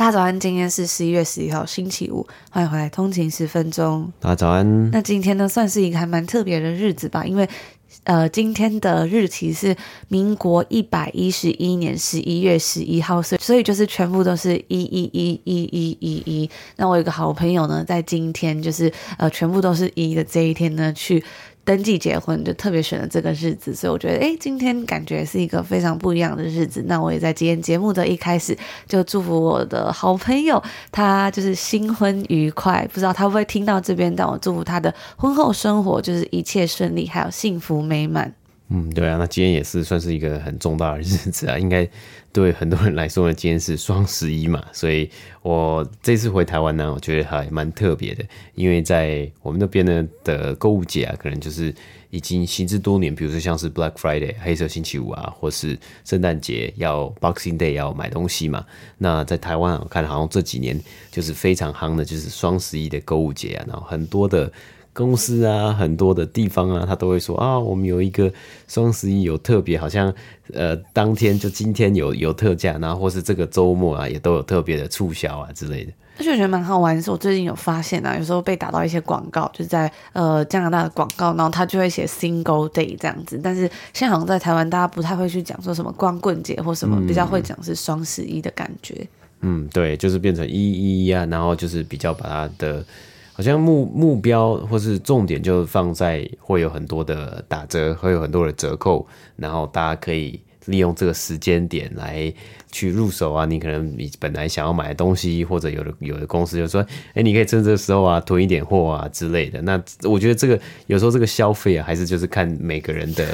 大家早安，今天是十一月十一号，星期五，欢迎回来通勤十分钟。大家早安。那今天呢，算是一个还蛮特别的日子吧，因为呃，今天的日期是民国一百一十一年十一月十一号，所以所以就是全部都是一一一一一一一。那我有个好朋友呢，在今天就是呃，全部都是一的这一天呢，去。登记结婚就特别选了这个日子，所以我觉得，诶，今天感觉是一个非常不一样的日子。那我也在今天节目的一开始就祝福我的好朋友，他就是新婚愉快。不知道他会不会听到这边，但我祝福他的婚后生活就是一切顺利，还有幸福美满。嗯，对啊，那今天也是算是一个很重大的日子啊，应该对很多人来说呢，今天是双十一嘛，所以我这次回台湾呢，我觉得还蛮特别的，因为在我们那边呢的购物节啊，可能就是已经行之多年，比如说像是 Black Friday 黑色星期五啊，或是圣诞节要 Boxing Day 要买东西嘛，那在台湾我看好像这几年就是非常夯的，就是双十一的购物节啊，然后很多的。公司啊，很多的地方啊，他都会说啊，我们有一个双十一有特别，好像呃，当天就今天有有特价，然后或是这个周末啊，也都有特别的促销啊之类的。而且我觉得蛮好玩的是，我最近有发现啊，有时候被打到一些广告，就是在呃加拿大的广告，然后他就会写 Single Day 这样子，但是现在好像在台湾，大家不太会去讲说什么光棍节或什么，比较会讲是双十一的感觉。嗯，对，就是变成一一一啊，然后就是比较把它的。好像目目标或是重点就放在会有很多的打折，会有很多的折扣，然后大家可以利用这个时间点来去入手啊。你可能你本来想要买的东西，或者有的有的公司就说，哎，你可以趁这个时候啊囤一点货啊之类的。那我觉得这个有时候这个消费啊，还是就是看每个人的。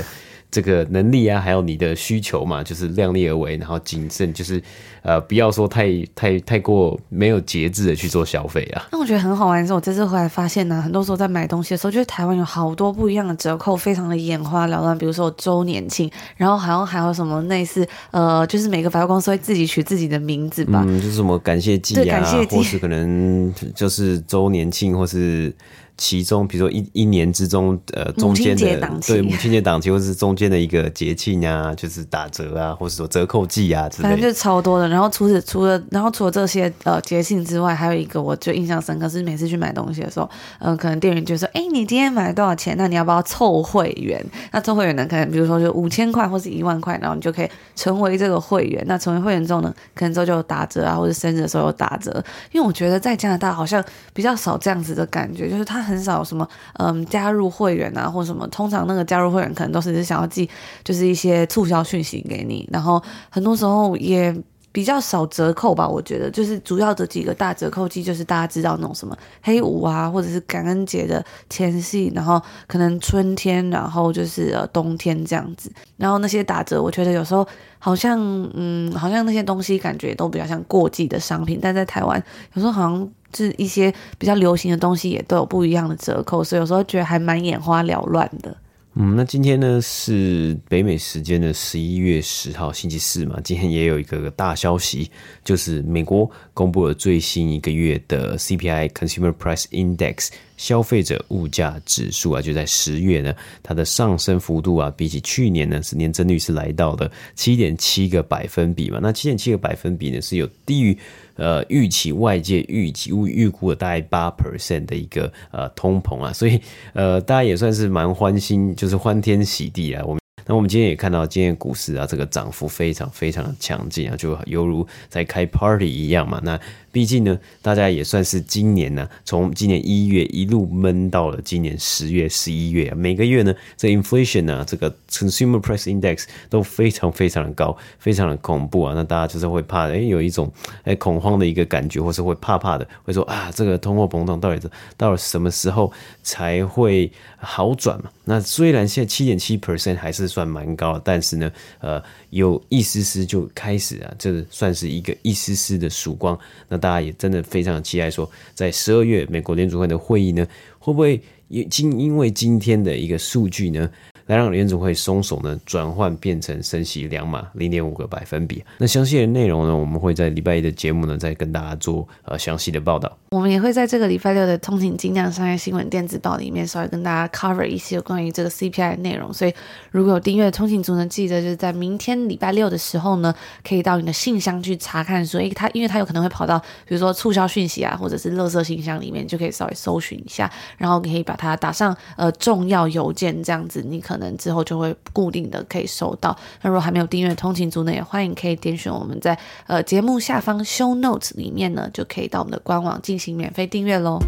这个能力啊，还有你的需求嘛，就是量力而为，然后谨慎，就是呃，不要说太太太过没有节制的去做消费啊。那我觉得很好玩的是，我这次回来发现呢，很多时候在买东西的时候，觉得台湾有好多不一样的折扣，非常的眼花缭乱。比如说周年庆，然后好像还有什么类似呃，就是每个百货公司会自己取自己的名字吧，嗯，就是什么感谢季啊，或是可能就是周年庆，或是。其中，比如说一一年之中，呃，中间的对母亲节档期，或是中间的一个节庆啊，就是打折啊，或者说折扣季啊之类的，反正就是超多的。然后除此除了，然后除了这些呃节庆之外，还有一个我就印象深刻，是每次去买东西的时候，嗯、呃，可能店员就说：“哎、欸，你今天买了多少钱？那你要不要凑会员？那凑会员呢，可能比如说就五千块或是一万块，然后你就可以成为这个会员。那成为会员之后呢，可能之后就有打折啊，或者生日的时候有打折。因为我觉得在加拿大好像比较少这样子的感觉，就是他。很少什么嗯加入会员啊，或什么，通常那个加入会员可能都是想要寄就是一些促销讯息给你，然后很多时候也比较少折扣吧。我觉得就是主要的几个大折扣季，就是大家知道那种什么黑五啊，或者是感恩节的前夕，然后可能春天，然后就是呃冬天这样子。然后那些打折，我觉得有时候好像嗯好像那些东西感觉都比较像过季的商品，但在台湾有时候好像。是一些比较流行的东西，也都有不一样的折扣，所以有时候觉得还蛮眼花缭乱的。嗯，那今天呢是北美时间的十一月十号星期四嘛，今天也有一个大消息，就是美国公布了最新一个月的 CPI Consumer Price Index 消费者物价指数啊，就在十月呢，它的上升幅度啊，比起去年呢是年增率是来到了七点七个百分比嘛，那七点七个百分比呢是有低于。呃，预期外界预期预预估的大概八 percent 的一个呃通膨啊，所以呃大家也算是蛮欢欣，就是欢天喜地啊。我们那我们今天也看到今天股市啊，这个涨幅非常非常的强劲啊，就犹如在开 party 一样嘛。那毕竟呢，大家也算是今年呢、啊，从今年一月一路闷到了今年十月、十一月啊，每个月呢，这 inflation 啊，这个 consumer price index 都非常非常的高，非常的恐怖啊。那大家就是会怕，哎，有一种哎恐慌的一个感觉，或是会怕怕的，会说啊，这个通货膨胀到底到了什么时候才会好转嘛？那虽然现在七点七 percent 还是算蛮高，但是呢，呃，有一丝丝就开始啊，这算是一个一丝丝的曙光。那大家也真的非常期待说，在十二月美国联储会的会议呢，会不会因因为今天的一个数据呢，来让联储会松手呢，转换变成升息两码零点五个百分比。那详细的内容呢，我们会在礼拜一的节目呢，再跟大家做呃详细的报道。我们也会在这个礼拜六的通勤精酿商业新闻电子报里面，稍微跟大家 cover 一些关于这个 CPI 的内容。所以如果有订阅通勤族呢，记得就是在明天礼拜六的时候呢，可以到你的信箱去查看说，诶，它因为它有可能会跑到比如说促销讯息啊，或者是垃圾信箱里面，就可以稍微搜寻一下，然后可以把它打上呃重要邮件这样子，你可可能之后就会。固定的可以收到。那如果还没有订阅通勤族呢，也欢迎可以点选我们在呃节目下方 show notes 里面呢，就可以到我们的官网进行免费订阅喽。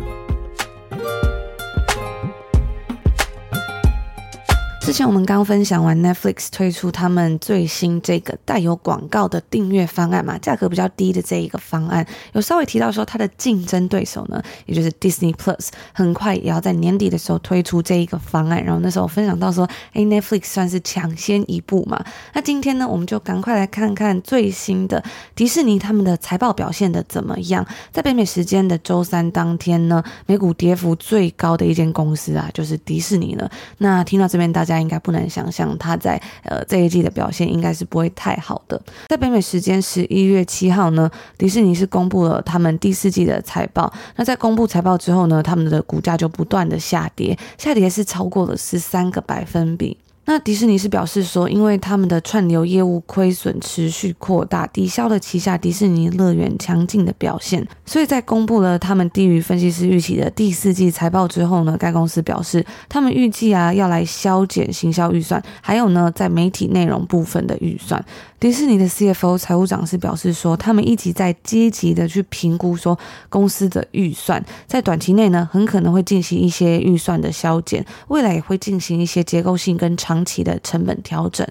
之前我们刚分享完 Netflix 推出他们最新这个带有广告的订阅方案嘛，价格比较低的这一个方案，有稍微提到说它的竞争对手呢，也就是 Disney Plus，很快也要在年底的时候推出这一个方案。然后那时候分享到说，哎，Netflix 算是抢先一步嘛。那今天呢，我们就赶快来看看最新的迪士尼他们的财报表现的怎么样。在北美时间的周三当天呢，美股跌幅最高的一间公司啊，就是迪士尼了。那听到这边大家。应该不难想象，他在呃这一季的表现应该是不会太好的。在北美时间十一月七号呢，迪士尼是公布了他们第四季的财报。那在公布财报之后呢，他们的股价就不断的下跌，下跌是超过了十三个百分比。那迪士尼是表示说，因为他们的串流业务亏损持续扩大，抵消了旗下迪士尼乐园强劲的表现，所以在公布了他们低于分析师预期的第四季财报之后呢，该公司表示，他们预计啊要来削减行销预算，还有呢在媒体内容部分的预算。迪士尼的 CFO 财务长是表示说，他们一直在积极的去评估说公司的预算，在短期内呢，很可能会进行一些预算的削减，未来也会进行一些结构性跟长期的成本调整。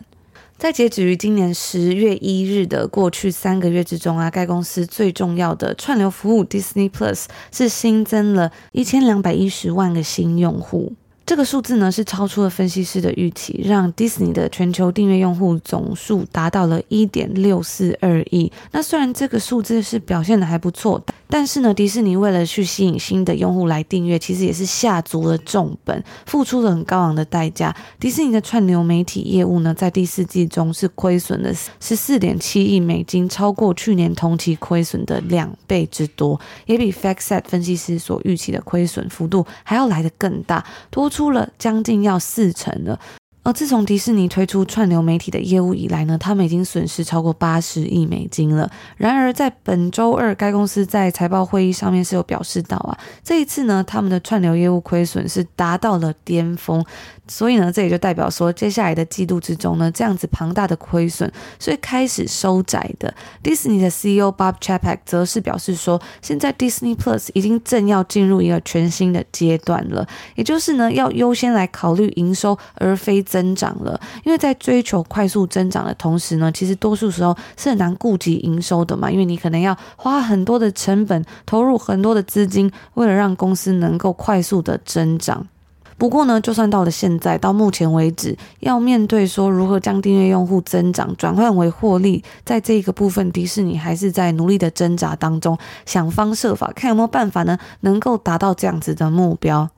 在截止于今年十月一日的过去三个月之中啊，该公司最重要的串流服务 Disney Plus 是新增了一千两百一十万个新用户。这个数字呢是超出了分析师的预期，让 Disney 的全球订阅用户总数达到了一点六四二亿。那虽然这个数字是表现的还不错，但是呢，迪士尼为了去吸引新的用户来订阅，其实也是下足了重本，付出了很高昂的代价。迪士尼的串流媒体业务呢，在第四季中是亏损了十四点七亿美金，超过去年同期亏损的两倍之多，也比 FactSet 分析师所预期的亏损幅度还要来得更大，多出了将近要四成了。而自从迪士尼推出串流媒体的业务以来呢，他们已经损失超过八十亿美金了。然而，在本周二，该公司在财报会议上面是有表示到啊，这一次呢，他们的串流业务亏损是达到了巅峰。所以呢，这也就代表说，接下来的季度之中呢，这样子庞大的亏损是会开始收窄的。迪士尼的 CEO Bob Chapek 则是表示说，现在 Disney Plus 已经正要进入一个全新的阶段了，也就是呢，要优先来考虑营收而非增增长了。因为在追求快速增长的同时呢，其实多数时候是很难顾及营收的嘛，因为你可能要花很多的成本，投入很多的资金，为了让公司能够快速的增长。不过呢，就算到了现在，到目前为止，要面对说如何将订阅用户增长转换为获利，在这个部分，迪士尼还是在努力的挣扎当中，想方设法看有没有办法呢，能够达到这样子的目标。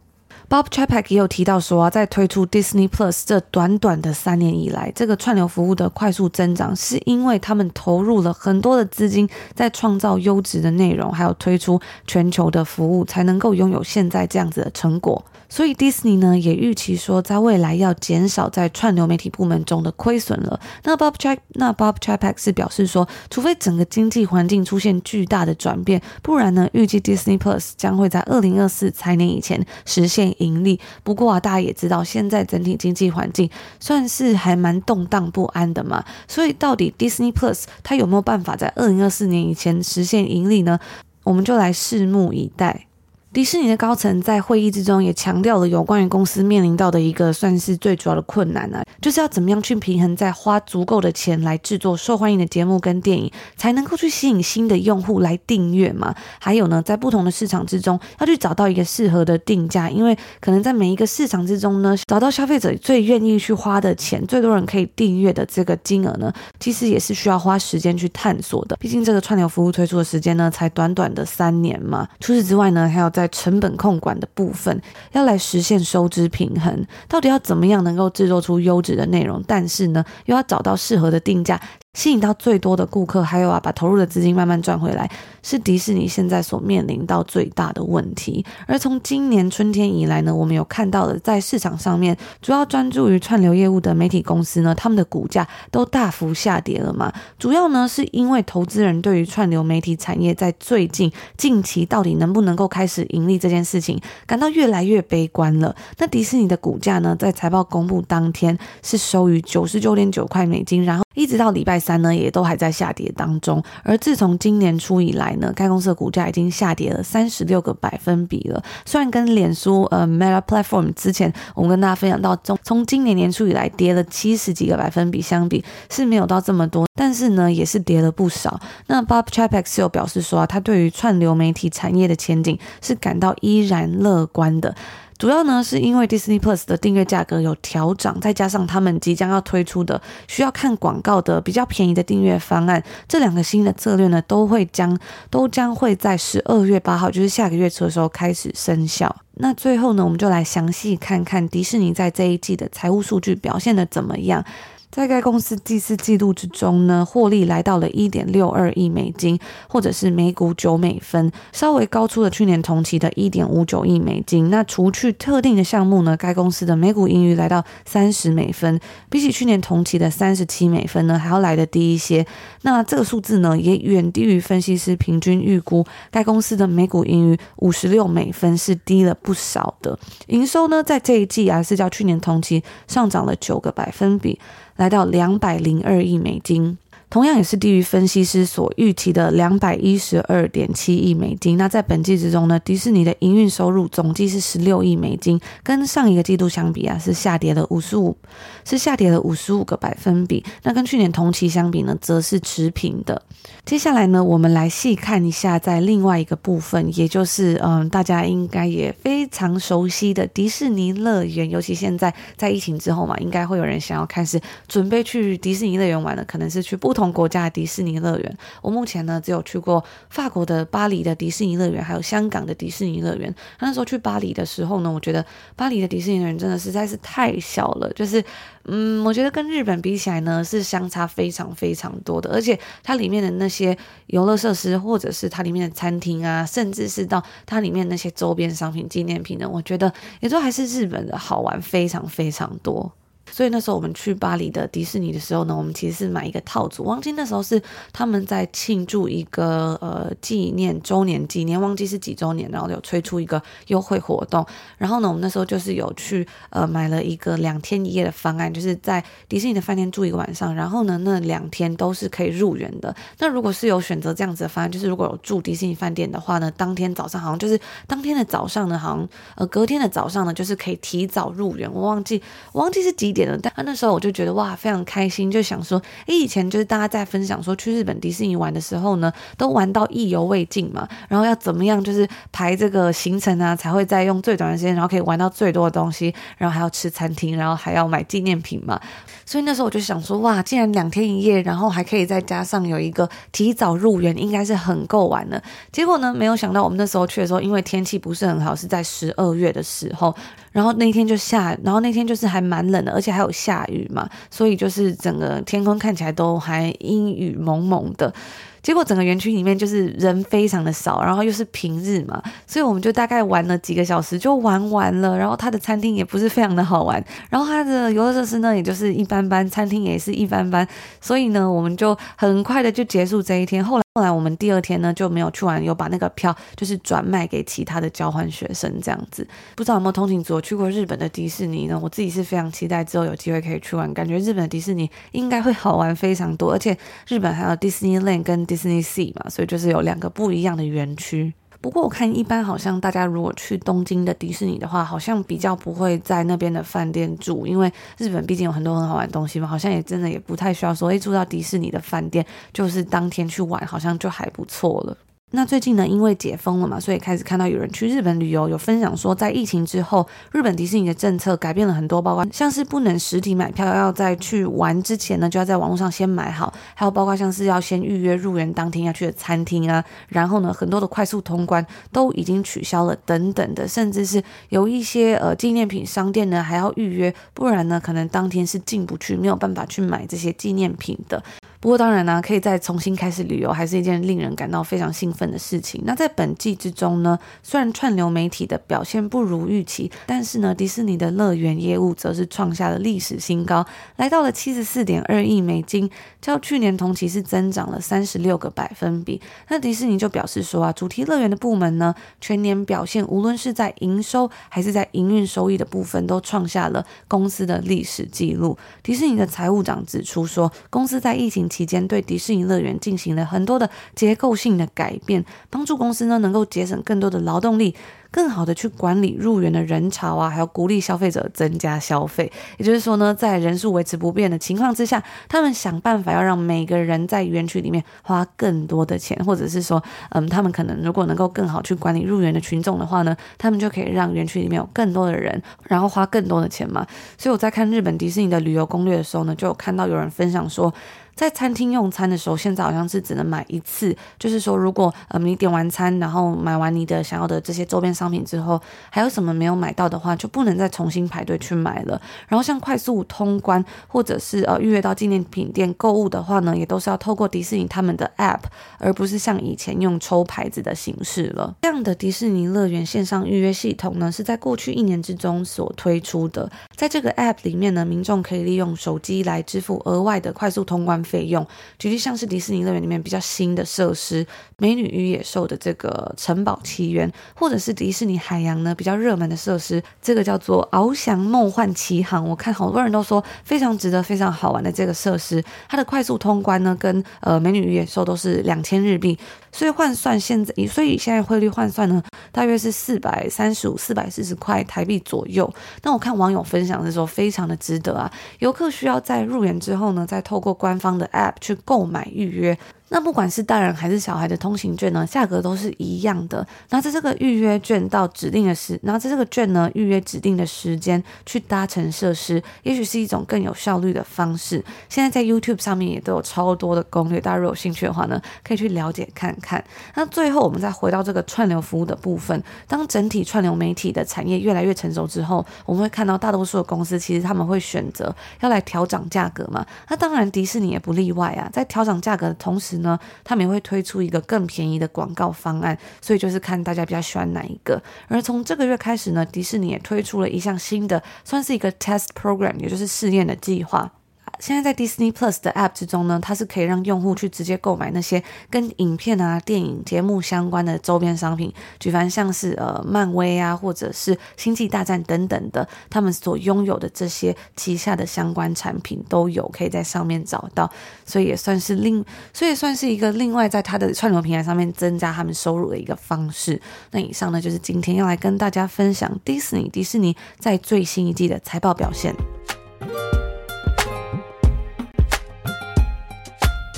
Bob c h a p a c k 也有提到说啊，在推出 Disney Plus 这短短的三年以来，这个串流服务的快速增长，是因为他们投入了很多的资金，在创造优质的内容，还有推出全球的服务，才能够拥有现在这样子的成果。所以迪士尼呢也预期说，在未来要减少在串流媒体部门中的亏损了。那 Bob Chap 那 Bob Chapek 是表示说，除非整个经济环境出现巨大的转变，不然呢，预计 Disney Plus 将会在二零二四财年以前实现盈利。不过啊，大家也知道，现在整体经济环境算是还蛮动荡不安的嘛。所以到底 Disney Plus 它有没有办法在二零二四年以前实现盈利呢？我们就来拭目以待。迪士尼的高层在会议之中也强调了有关于公司面临到的一个算是最主要的困难呢、啊，就是要怎么样去平衡在花足够的钱来制作受欢迎的节目跟电影，才能够去吸引新的用户来订阅嘛。还有呢，在不同的市场之中要去找到一个适合的定价，因为可能在每一个市场之中呢，找到消费者最愿意去花的钱，最多人可以订阅的这个金额呢，其实也是需要花时间去探索的。毕竟这个串流服务推出的时间呢，才短短的三年嘛。除此之外呢，还有在成本控管的部分，要来实现收支平衡，到底要怎么样能够制作出优质的内容？但是呢，又要找到适合的定价。吸引到最多的顾客，还有啊，把投入的资金慢慢赚回来，是迪士尼现在所面临到最大的问题。而从今年春天以来呢，我们有看到的，在市场上面主要专注于串流业务的媒体公司呢，他们的股价都大幅下跌了嘛。主要呢，是因为投资人对于串流媒体产业在最近近期到底能不能够开始盈利这件事情，感到越来越悲观了。那迪士尼的股价呢，在财报公布当天是收于九十九点九块美金，然后一直到礼拜三呢，也都还在下跌当中。而自从今年初以来呢，该公司的股价已经下跌了三十六个百分比了。虽然跟脸书呃 Meta Platform 之前我们跟大家分享到，从从今年年初以来跌了七十几个百分比相比是没有到这么多，但是呢也是跌了不少。那 Bob Chapex 有表示说啊，他对于串流媒体产业的前景是感到依然乐观的。主要呢，是因为 Disney Plus 的订阅价格有调整，再加上他们即将要推出的需要看广告的比较便宜的订阅方案，这两个新的策略呢，都会将都将会在十二月八号，就是下个月初的时候开始生效。那最后呢，我们就来详细看看迪士尼在这一季的财务数据表现的怎么样。在该公司第四季度之中呢，获利来到了一点六二亿美金，或者是每股九美分，稍微高出了去年同期的一点五九亿美金。那除去特定的项目呢，该公司的每股盈余来到三十美分，比起去年同期的三十七美分呢，还要来得低一些。那这个数字呢，也远低于分析师平均预估，该公司的每股盈余五十六美分是低了不少的。营收呢，在这一季啊，是较去年同期上涨了九个百分比。来到两百零二亿美金。同样也是低于分析师所预期的两百一十二点七亿美金。那在本季之中呢，迪士尼的营运收入总计是十六亿美金，跟上一个季度相比啊，是下跌了五十五，是下跌了五十五个百分比。那跟去年同期相比呢，则是持平的。接下来呢，我们来细看一下在另外一个部分，也就是嗯，大家应该也非常熟悉的迪士尼乐园。尤其现在在疫情之后嘛，应该会有人想要开始准备去迪士尼乐园玩了，可能是去不。同国家的迪士尼乐园，我目前呢只有去过法国的巴黎的迪士尼乐园，还有香港的迪士尼乐园。那时候去巴黎的时候呢，我觉得巴黎的迪士尼乐园真的实在是太小了，就是嗯，我觉得跟日本比起来呢是相差非常非常多的。而且它里面的那些游乐设施，或者是它里面的餐厅啊，甚至是到它里面那些周边商品、纪念品呢，我觉得也都还是日本的好玩非常非常多。所以那时候我们去巴黎的迪士尼的时候呢，我们其实是买一个套组，忘记那时候是他们在庆祝一个呃纪念周年纪念，忘记是几周年，然后有推出一个优惠活动。然后呢，我们那时候就是有去呃买了一个两天一夜的方案，就是在迪士尼的饭店住一个晚上，然后呢那两天都是可以入园的。那如果是有选择这样子的方案，就是如果有住迪士尼饭店的话呢，当天早上好像就是当天的早上呢，好像呃隔天的早上呢，就是可以提早入园。我忘记我忘记是几点。但那时候我就觉得哇，非常开心，就想说，诶，以前就是大家在分享说去日本迪士尼玩的时候呢，都玩到意犹未尽嘛，然后要怎么样就是排这个行程啊，才会再用最短的时间，然后可以玩到最多的东西，然后还要吃餐厅，然后还要买纪念品嘛。所以那时候我就想说，哇，既然两天一夜，然后还可以再加上有一个提早入园，应该是很够玩的。结果呢，没有想到我们那时候去的时候，因为天气不是很好，是在十二月的时候，然后那天就下，然后那天就是还蛮冷的，而且还有下雨嘛，所以就是整个天空看起来都还阴雨蒙蒙的。结果整个园区里面就是人非常的少，然后又是平日嘛，所以我们就大概玩了几个小时就玩完了。然后它的餐厅也不是非常的好玩，然后它的游乐设施呢也就是一般般，餐厅也是一般般，所以呢我们就很快的就结束这一天。后来后来我们第二天呢就没有去玩，有把那个票就是转卖给其他的交换学生这样子。不知道有没有通勤族去过日本的迪士尼呢？我自己是非常期待之后有机会可以去玩，感觉日本的迪士尼应该会好玩非常多，而且日本还有 Disneyland 跟 Disney Sea 嘛，所以就是有两个不一样的园区。不过我看一般好像大家如果去东京的迪士尼的话，好像比较不会在那边的饭店住，因为日本毕竟有很多很好玩的东西嘛，好像也真的也不太需要说，哎，住到迪士尼的饭店就是当天去玩，好像就还不错了。那最近呢，因为解封了嘛，所以开始看到有人去日本旅游，有分享说，在疫情之后，日本迪士尼的政策改变了很多，包括像是不能实体买票，要在去玩之前呢，就要在网络上先买好，还有包括像是要先预约入园当天要去的餐厅啊，然后呢，很多的快速通关都已经取消了等等的，甚至是有一些呃纪念品商店呢还要预约，不然呢，可能当天是进不去，没有办法去买这些纪念品的。不过当然呢，可以再重新开始旅游，还是一件令人感到非常兴奋的事情。那在本季之中呢，虽然串流媒体的表现不如预期，但是呢，迪士尼的乐园业务则是创下了历史新高，来到了七十四点二亿美金，较去年同期是增长了三十六个百分比。那迪士尼就表示说啊，主题乐园的部门呢，全年表现无论是在营收还是在营运收益的部分，都创下了公司的历史记录。迪士尼的财务长指出说，公司在疫情期间对迪士尼乐园进行了很多的结构性的改变，帮助公司呢能够节省更多的劳动力，更好的去管理入园的人潮啊，还有鼓励消费者增加消费。也就是说呢，在人数维持不变的情况之下，他们想办法要让每个人在园区里面花更多的钱，或者是说，嗯，他们可能如果能够更好去管理入园的群众的话呢，他们就可以让园区里面有更多的人，然后花更多的钱嘛。所以我在看日本迪士尼的旅游攻略的时候呢，就有看到有人分享说，在餐厅用餐的时候，现在好像是只能买一次。就是说，如果呃你点完餐，然后买完你的想要的这些周边商品之后，还有什么没有买到的话，就不能再重新排队去买了。然后像快速通关或者是呃预约到纪念品店购物的话呢，也都是要透过迪士尼他们的 App，而不是像以前用抽牌子的形式了。这样的迪士尼乐园线上预约系统呢，是在过去一年之中所推出的。在这个 App 里面呢，民众可以利用手机来支付额外的快速通关费用，举例像是迪士尼乐园里面比较新的设施《美女与野兽》的这个城堡奇缘，或者是迪士尼海洋呢比较热门的设施，这个叫做翱翔梦幻奇航。我看好多人都说非常值得、非常好玩的这个设施，它的快速通关呢跟呃《美女与野兽》都是两千日币，所以换算现在，所以现在汇率换算呢，大约是四百三十五、四百四十块台币左右。那我看网友分享的时候，非常的值得啊！游客需要在入园之后呢，再透过官方的 App 去购买预约。那不管是大人还是小孩的通行券呢，价格都是一样的。那在这个预约券到指定的时，拿着这个券呢预约指定的时间去搭乘设施，也许是一种更有效率的方式。现在在 YouTube 上面也都有超多的攻略，大家如果有兴趣的话呢，可以去了解看看。那最后我们再回到这个串流服务的部分，当整体串流媒体的产业越来越成熟之后，我们会看到大多数的公司其实他们会选择要来调涨价格嘛。那当然迪士尼也不例外啊，在调涨价格的同时呢，他们也会推出一个更便宜的广告方案，所以就是看大家比较喜欢哪一个。而从这个月开始呢，迪士尼也推出了一项新的，算是一个 test program，也就是试验的计划。现在在 Disney Plus 的 App 之中呢，它是可以让用户去直接购买那些跟影片啊、电影、节目相关的周边商品，举凡像是呃漫威啊，或者是星际大战等等的，他们所拥有的这些旗下的相关产品都有可以在上面找到，所以也算是另，所以算是一个另外在它的串流平台上面增加他们收入的一个方式。那以上呢，就是今天要来跟大家分享 Disney 迪士尼在最新一季的财报表现。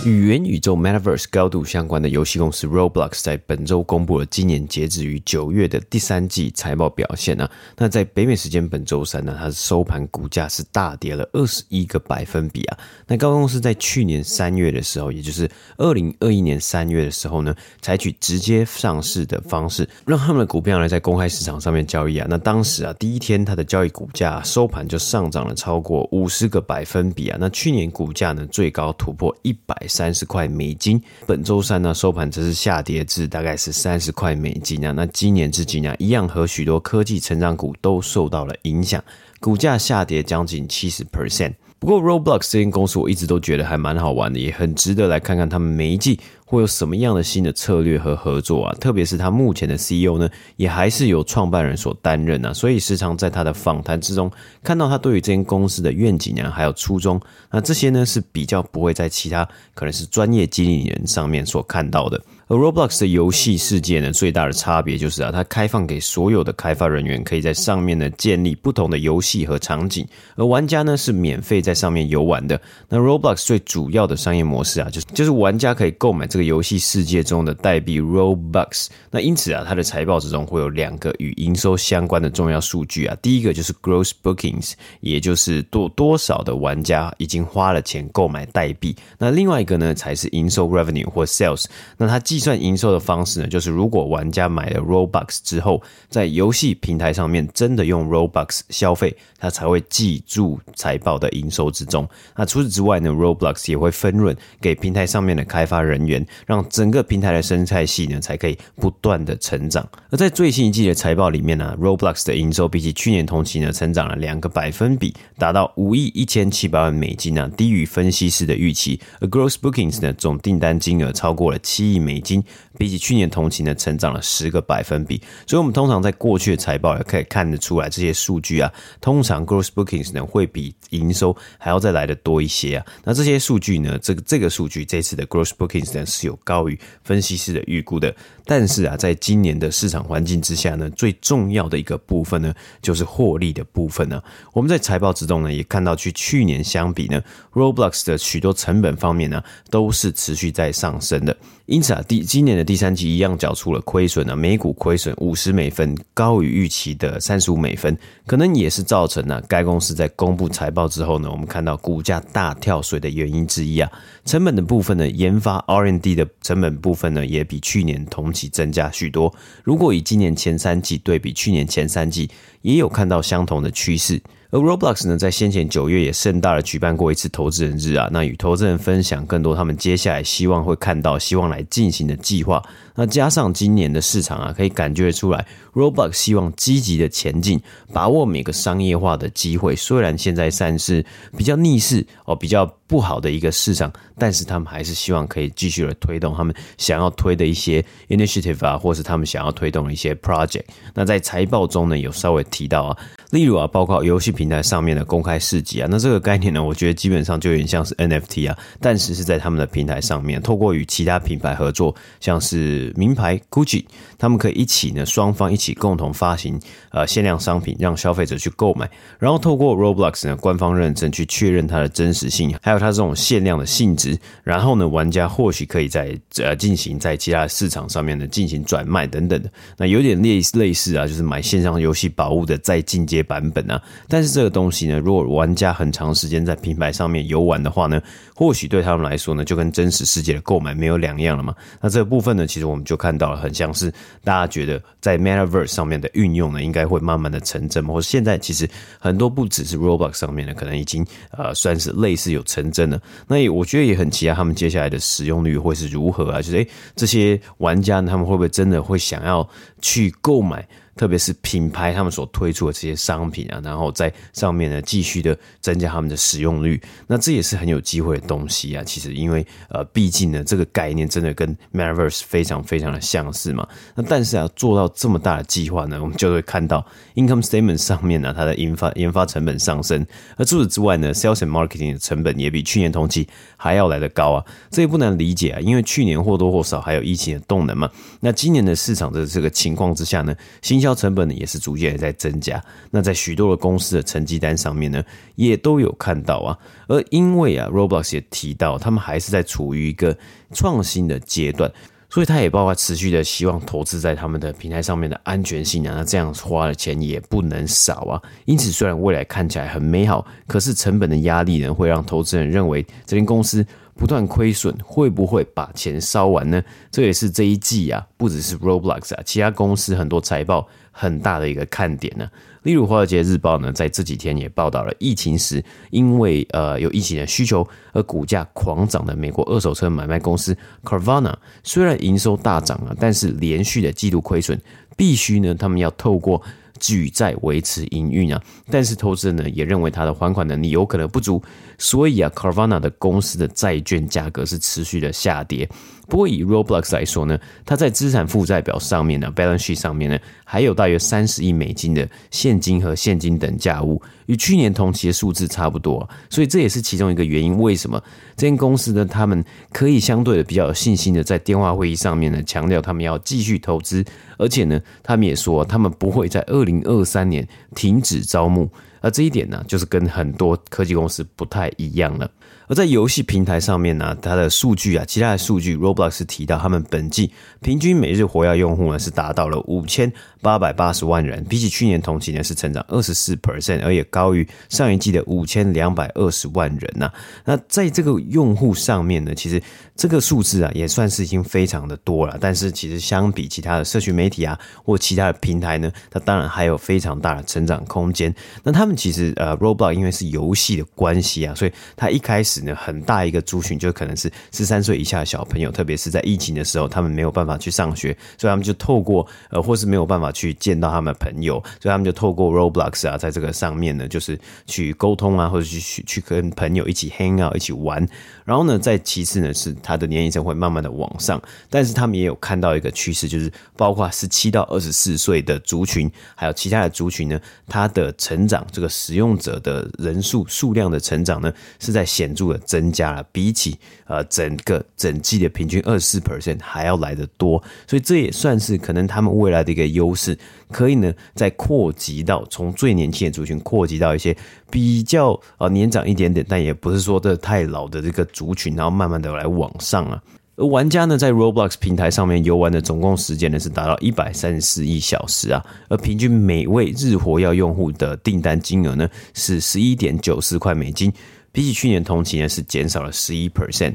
与元宇宙 （Metaverse） 高度相关的游戏公司 Roblox 在本周公布了今年截止于九月的第三季财报表现呢、啊。那在北美时间本周三呢，它的收盘股价是大跌了二十一个百分比啊。那高公司在去年三月的时候，也就是二零二一年三月的时候呢，采取直接上市的方式，让他们的股票呢在公开市场上面交易啊。那当时啊，第一天它的交易股价收盘就上涨了超过五十个百分比啊。那去年股价呢最高突破一百。三十块美金，本周三呢收盘则是下跌至大概是三十块美金啊。那今年至今呢，一样和许多科技成长股都受到了影响，股价下跌将近七十 percent。不过 Roblox 这间公司我一直都觉得还蛮好玩的，也很值得来看看他们每一季会有什么样的新的策略和合作啊。特别是他目前的 CEO 呢，也还是由创办人所担任啊，所以时常在他的访谈之中看到他对于这间公司的愿景啊，还有初衷，那这些呢是比较不会在其他可能是专业经理人上面所看到的。而 Roblox 的游戏世界呢，最大的差别就是啊，它开放给所有的开发人员，可以在上面呢建立不同的游戏和场景，而玩家呢是免费在上面游玩的。那 Roblox 最主要的商业模式啊，就是就是玩家可以购买这个游戏世界中的代币 Robux。那因此啊，它的财报之中会有两个与营收相关的重要数据啊，第一个就是 Gross Bookings，也就是多多少的玩家已经花了钱购买代币。那另外一个呢，才是营收 Revenue 或 Sales。那它既算营收的方式呢，就是如果玩家买了 Robux 之后，在游戏平台上面真的用 Robux 消费，它才会记住财报的营收之中。那除此之外呢，Roblox 也会分润给平台上面的开发人员，让整个平台的生态系呢才可以不断的成长。而在最新一季的财报里面呢，Roblox 的营收比起去年同期呢，成长了两个百分比，达到五亿一千七百万美金呢，低于分析师的预期。而 Gross Bookings 呢，总订单金额超过了七亿美金。тень 比起去年同期呢，成长了十个百分比。所以，我们通常在过去的财报也可以看得出来，这些数据啊，通常 Gross Bookings 呢会比营收还要再来的多一些啊。那这些数据呢，这个这个数据这次的 Gross Bookings 呢是有高于分析师的预估的。但是啊，在今年的市场环境之下呢，最重要的一个部分呢，就是获利的部分呢。我们在财报之中呢，也看到，去去年相比呢，Roblox 的许多成本方面呢，都是持续在上升的。因此啊，第今年的第三季一样缴出了亏损啊，每股亏损五十美分，高于预期的三十五美分，可能也是造成了该公司在公布财报之后呢，我们看到股价大跳水的原因之一啊。成本的部分呢，研发 rnd 的成本部分呢，也比去年同期增加许多。如果以今年前三季对比去年前三季，也有看到相同的趋势。而 Roblox 呢，在先前九月也盛大的举办过一次投资人日啊，那与投资人分享更多他们接下来希望会看到、希望来进行的计划。那加上今年的市场啊，可以感觉出来，Roblox 希望积极的前进，把握每个商业化的机会。虽然现在算是比较逆势哦，比较不好的一个市场，但是他们还是希望可以继续的推动他们想要推的一些 initiative 啊，或是他们想要推动的一些 project。那在财报中呢，有稍微提到啊。例如啊，包括游戏平台上面的公开市集啊，那这个概念呢，我觉得基本上就有点像是 NFT 啊，但是是在他们的平台上面，透过与其他品牌合作，像是名牌 Gucci，他们可以一起呢，双方一起共同发行呃限量商品，让消费者去购买，然后透过 Roblox 呢官方认证去确认它的真实性，还有它这种限量的性质，然后呢，玩家或许可以在呃进行在其他市场上面呢进行转卖等等的，那有点类类似啊，就是买线上游戏宝物的再进阶版本啊，但是这个东西呢，如果玩家很长时间在平台上面游玩的话呢，或许对他们来说呢，就跟真实世界的购买没有两样了嘛。那这个部分呢，其实我们就看到了，很像是大家觉得在 Metaverse 上面的运用呢，应该会慢慢的成真嘛。或者现在其实很多不只是 Roblox 上面的，可能已经呃算是类似有成真了。那也我觉得也很期待他们接下来的使用率会是如何啊？就是诶，这些玩家，他们会不会真的会想要去购买？特别是品牌他们所推出的这些商品啊，然后在上面呢继续的增加他们的使用率，那这也是很有机会的东西啊。其实因为呃，毕竟呢这个概念真的跟 Metaverse 非常非常的相似嘛。那但是啊，做到这么大的计划呢，我们就会看到 Income Statement 上面呢，它的研发研发成本上升，而除此之外呢，Sales and Marketing 的成本也比去年同期还要来得高啊。这也不难理解啊，因为去年或多或少还有疫情的动能嘛。那今年的市场的这个情情况之下呢，行销成本呢也是逐渐在增加，那在许多的公司的成绩单上面呢，也都有看到啊。而因为啊，Roblox 也提到，他们还是在处于一个创新的阶段，所以他也包括持续的希望投资在他们的平台上面的安全性啊，那这样花的钱也不能少啊。因此，虽然未来看起来很美好，可是成本的压力呢，会让投资人认为这间公司。不断亏损，会不会把钱烧完呢？这也是这一季啊，不只是 Roblox 啊，其他公司很多财报很大的一个看点呢。例如，《华尔街日报》呢，在这几天也报道了疫情时，因为呃有疫情的需求而股价狂涨的美国二手车买卖公司 Carvana，虽然营收大涨啊，但是连续的季度亏损，必须呢，他们要透过举债维持营运啊。但是投资人呢也认为他的还款能力有可能不足，所以啊，Carvana 的公司的债券价格是持续的下跌。不过以 Roblox 来说呢，它在资产负债表上面呢，balance sheet 上面呢，还有大约三十亿美金的现金和现金等价物，与去年同期的数字差不多。所以这也是其中一个原因，为什么这间公司呢，他们可以相对的比较有信心的在电话会议上面呢，强调他们要继续投资，而且呢，他们也说他们不会在二零二三年停止招募。而这一点呢，就是跟很多科技公司不太一样了。而在游戏平台上面呢，它的数据啊，其他的数据，Roblox 提到他们本季平均每日活跃用户呢是达到了五千八百八十万人，比起去年同期呢是成长二十四 percent，而也高于上一季的五千两百二十万人呐。那在这个用户上面呢，其实这个数字啊也算是已经非常的多了。但是其实相比其他的社群媒体啊或其他的平台呢，它当然还有非常大的成长空间。那他们其实呃，Roblox 因为是游戏的关系啊，所以它一开始呢。很大一个族群就可能是十三岁以下的小朋友，特别是在疫情的时候，他们没有办法去上学，所以他们就透过呃，或是没有办法去见到他们的朋友，所以他们就透过 Roblox 啊，在这个上面呢，就是去沟通啊，或者去去去跟朋友一起 hang out，一起玩。然后呢，再其次呢，是他的年龄层会慢慢的往上，但是他们也有看到一个趋势，就是包括十七到二十四岁的族群，还有其他的族群呢，它的成长，这个使用者的人数数量的成长呢，是在显著的增加了，比起呃整个整季的平均二十四 percent 还要来得多，所以这也算是可能他们未来的一个优势，可以呢再扩及到从最年轻的族群扩及到一些比较呃年长一点点，但也不是说的太老的这个族群，然后慢慢的来往上啊。而玩家呢在 Roblox 平台上面游玩的总共时间呢是达到一百三十四亿小时啊，而平均每位日活跃用户的订单金额呢是十一点九四块美金。比起去年同期呢，是减少了十一 percent。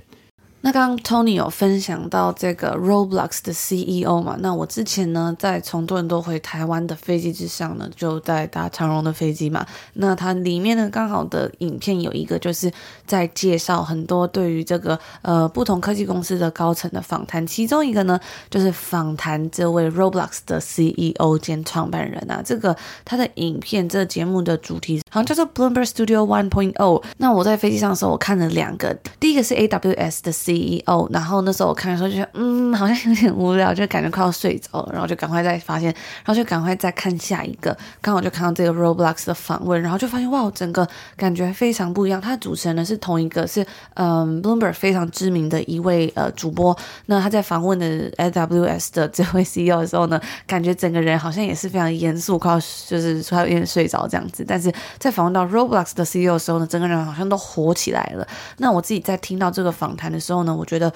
那刚刚 Tony 有分享到这个 Roblox 的 CEO 嘛？那我之前呢，在从多伦多回台湾的飞机之上呢，就在搭长荣的飞机嘛。那它里面呢，刚好的影片有一个就是在介绍很多对于这个呃不同科技公司的高层的访谈，其中一个呢就是访谈这位 Roblox 的 CEO 兼创办人啊。这个他的影片这个节目的主题好像叫做 Bloomberg Studio 1.0。那我在飞机上的时候，我看了两个，第一个是 AWS 的 C。CEO，然后那时候我看的时候就觉得，嗯，好像有点无聊，就感觉快要睡着了，然后就赶快再发现，然后就赶快再看下一个，刚好就看到这个 Roblox 的访问，然后就发现哇，整个感觉非常不一样。他的主持人呢是同一个，是嗯 Bloomberg 非常知名的一位呃主播。那他在访问的 AWS 的这位 CEO 的时候呢，感觉整个人好像也是非常严肃，快要就是快要有点睡着这样子。但是在访问到 Roblox 的 CEO 的时候呢，整个人好像都活起来了。那我自己在听到这个访谈的时候呢，我觉得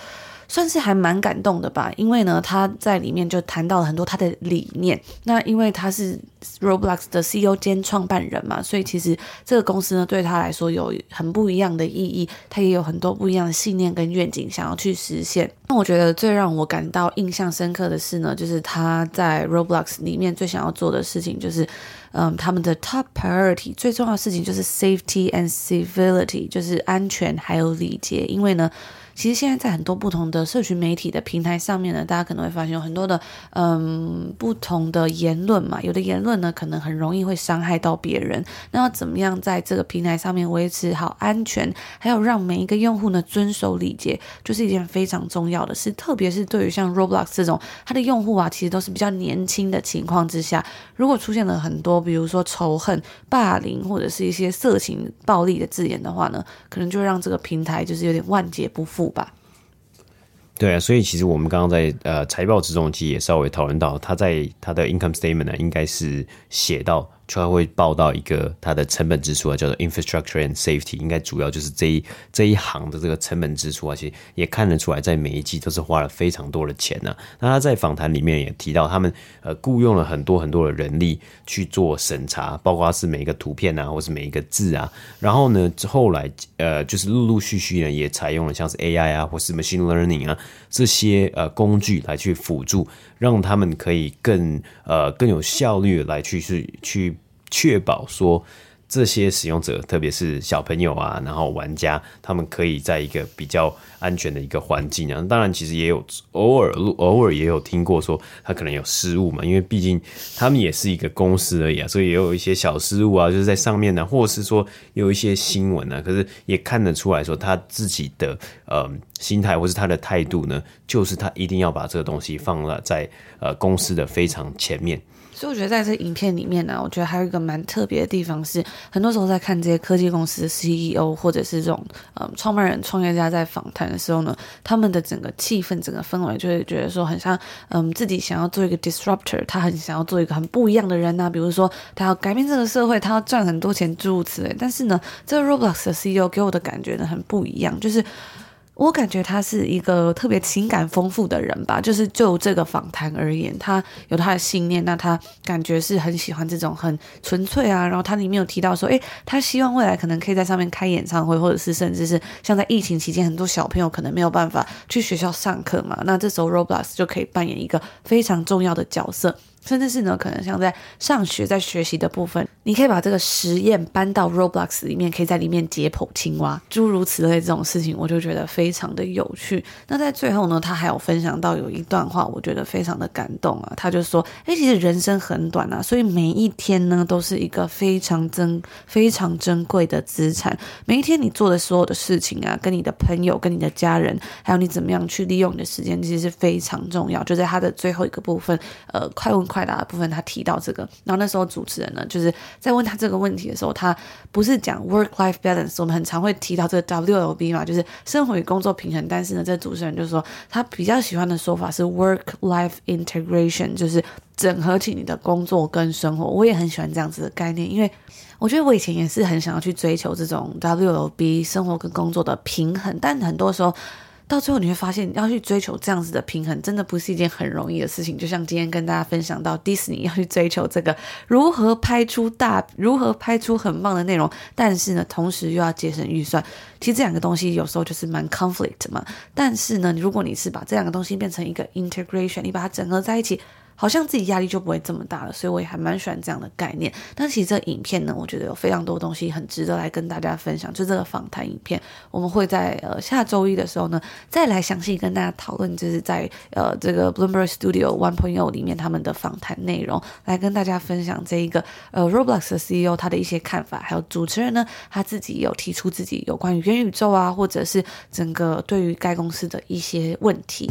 算是还蛮感动的吧，因为呢，他在里面就谈到了很多他的理念。那因为他是 Roblox 的 CEO 兼创办人嘛，所以其实这个公司呢，对他来说有很不一样的意义，他也有很多不一样的信念跟愿景想要去实现。那我觉得最让我感到印象深刻的是呢，就是他在 Roblox 里面最想要做的事情，就是嗯，他们的 top priority 最重要的事情就是 safety and civility，就是安全还有礼节，因为呢。其实现在在很多不同的社群媒体的平台上面呢，大家可能会发现有很多的嗯不同的言论嘛，有的言论呢可能很容易会伤害到别人。那要怎么样在这个平台上面维持好安全，还有让每一个用户呢遵守礼节，就是一件非常重要的事。特别是对于像 Roblox 这种，它的用户啊其实都是比较年轻的情况之下，如果出现了很多比如说仇恨、霸凌或者是一些色情、暴力的字眼的话呢，可能就让这个平台就是有点万劫不复。吧，对啊，所以其实我们刚刚在呃财报之中，其实也稍微讨论到，他在他的 income statement 呢，应该是写到。就会报到一个它的成本支出啊，叫做 infrastructure and safety，应该主要就是这一这一行的这个成本支出啊，其实也看得出来，在每一季都是花了非常多的钱呢、那他在访谈里面也提到，他们呃雇佣了很多很多的人力去做审查，包括是每一个图片啊，或是每一个字啊。然后呢，后来呃就是陆陆续续呢，也采用了像是 AI 啊，或是 machine learning 啊这些呃工具来去辅助，让他们可以更呃更有效率来去去去。确保说这些使用者，特别是小朋友啊，然后玩家，他们可以在一个比较安全的一个环境啊。当然，其实也有偶尔偶尔也有听过说他可能有失误嘛，因为毕竟他们也是一个公司而已啊，所以也有一些小失误啊，就是在上面呢，或是说有一些新闻啊，可是也看得出来说他自己的呃心态或是他的态度呢，就是他一定要把这个东西放了在呃公司的非常前面。所以我觉得在这影片里面呢，我觉得还有一个蛮特别的地方是，很多时候在看这些科技公司的 CEO 或者是这种呃创办人、创业家在访谈的时候呢，他们的整个气氛、整个氛围就会觉得说很像，嗯，自己想要做一个 disruptor，他很想要做一个很不一样的人呐、比如说他要改变这个社会，他要赚很多钱，诸如此类。但是呢，这个 Roblox 的 CEO 给我的感觉呢很不一样，就是。我感觉他是一个特别情感丰富的人吧，就是就这个访谈而言，他有他的信念，那他感觉是很喜欢这种很纯粹啊。然后他里面有提到说，诶，他希望未来可能可以在上面开演唱会，或者是甚至是像在疫情期间，很多小朋友可能没有办法去学校上课嘛，那这时候 Roblox 就可以扮演一个非常重要的角色。甚至是呢，可能像在上学、在学习的部分，你可以把这个实验搬到 Roblox 里面，可以在里面解剖青蛙，诸如此类这种事情，我就觉得非常的有趣。那在最后呢，他还有分享到有一段话，我觉得非常的感动啊。他就说：“哎，其实人生很短啊，所以每一天呢，都是一个非常珍、非常珍贵的资产。每一天你做的所有的事情啊，跟你的朋友、跟你的家人，还有你怎么样去利用你的时间，其实是非常重要。就在他的最后一个部分，呃，快问。快答的部分，他提到这个，然后那时候主持人呢，就是在问他这个问题的时候，他不是讲 work-life balance，我们很常会提到这个 WLB 嘛，就是生活与工作平衡。但是呢，这主持人就说他比较喜欢的说法是 work-life integration，就是整合起你的工作跟生活。我也很喜欢这样子的概念，因为我觉得我以前也是很想要去追求这种 WLB 生活跟工作的平衡，但很多时候。到最后你会发现，要去追求这样子的平衡，真的不是一件很容易的事情。就像今天跟大家分享到，迪士尼要去追求这个如何拍出大，如何拍出很棒的内容，但是呢，同时又要节省预算。其实这两个东西有时候就是蛮 conflict 嘛。但是呢，如果你是把这两个东西变成一个 integration，你把它整合在一起。好像自己压力就不会这么大了，所以我也还蛮喜欢这样的概念。但其实这影片呢，我觉得有非常多东西很值得来跟大家分享。就这个访谈影片，我们会在呃下周一的时候呢，再来详细跟大家讨论，就是在呃这个 Bloomberg Studio one 朋友里面他们的访谈内容，来跟大家分享这一个呃 Roblox 的 CEO 他的一些看法，还有主持人呢他自己有提出自己有关于元宇宙啊，或者是整个对于该公司的一些问题。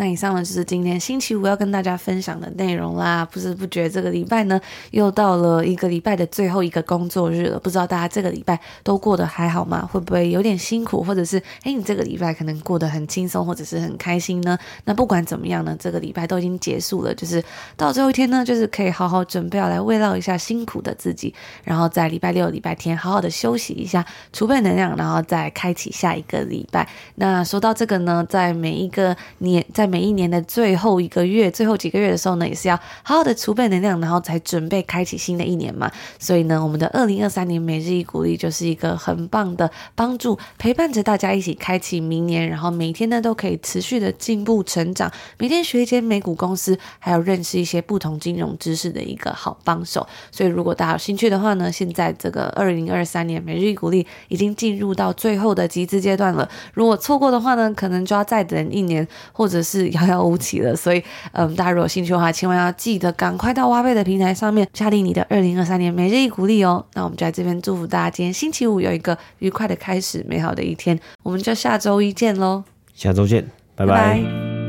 那以上呢，就是今天星期五要跟大家分享的内容啦。不知不觉这个礼拜呢，又到了一个礼拜的最后一个工作日了。不知道大家这个礼拜都过得还好吗？会不会有点辛苦，或者是诶，你这个礼拜可能过得很轻松，或者是很开心呢？那不管怎么样呢，这个礼拜都已经结束了，就是到最后一天呢，就是可以好好准备要来慰劳一下辛苦的自己，然后在礼拜六、礼拜天好好的休息一下，储备能量，然后再开启下一个礼拜。那说到这个呢，在每一个年在每一年的最后一个月，最后几个月的时候呢，也是要好好的储备能量，然后才准备开启新的一年嘛。所以呢，我们的二零二三年每日一鼓励就是一个很棒的帮助，陪伴着大家一起开启明年，然后每天呢都可以持续的进步成长，每天学一间美股公司，还有认识一些不同金融知识的一个好帮手。所以如果大家有兴趣的话呢，现在这个二零二三年每日一鼓励已经进入到最后的集资阶段了。如果错过的话呢，可能就要再等一年，或者是。遥遥无期了，所以，嗯，大家如果有兴趣的话，千万要记得赶快到挖贝的平台上面下定你的二零二三年每日一鼓励哦。那我们就在这边祝福大家，今天星期五有一个愉快的开始，美好的一天。我们就下周一见喽，下周见，拜拜。拜拜。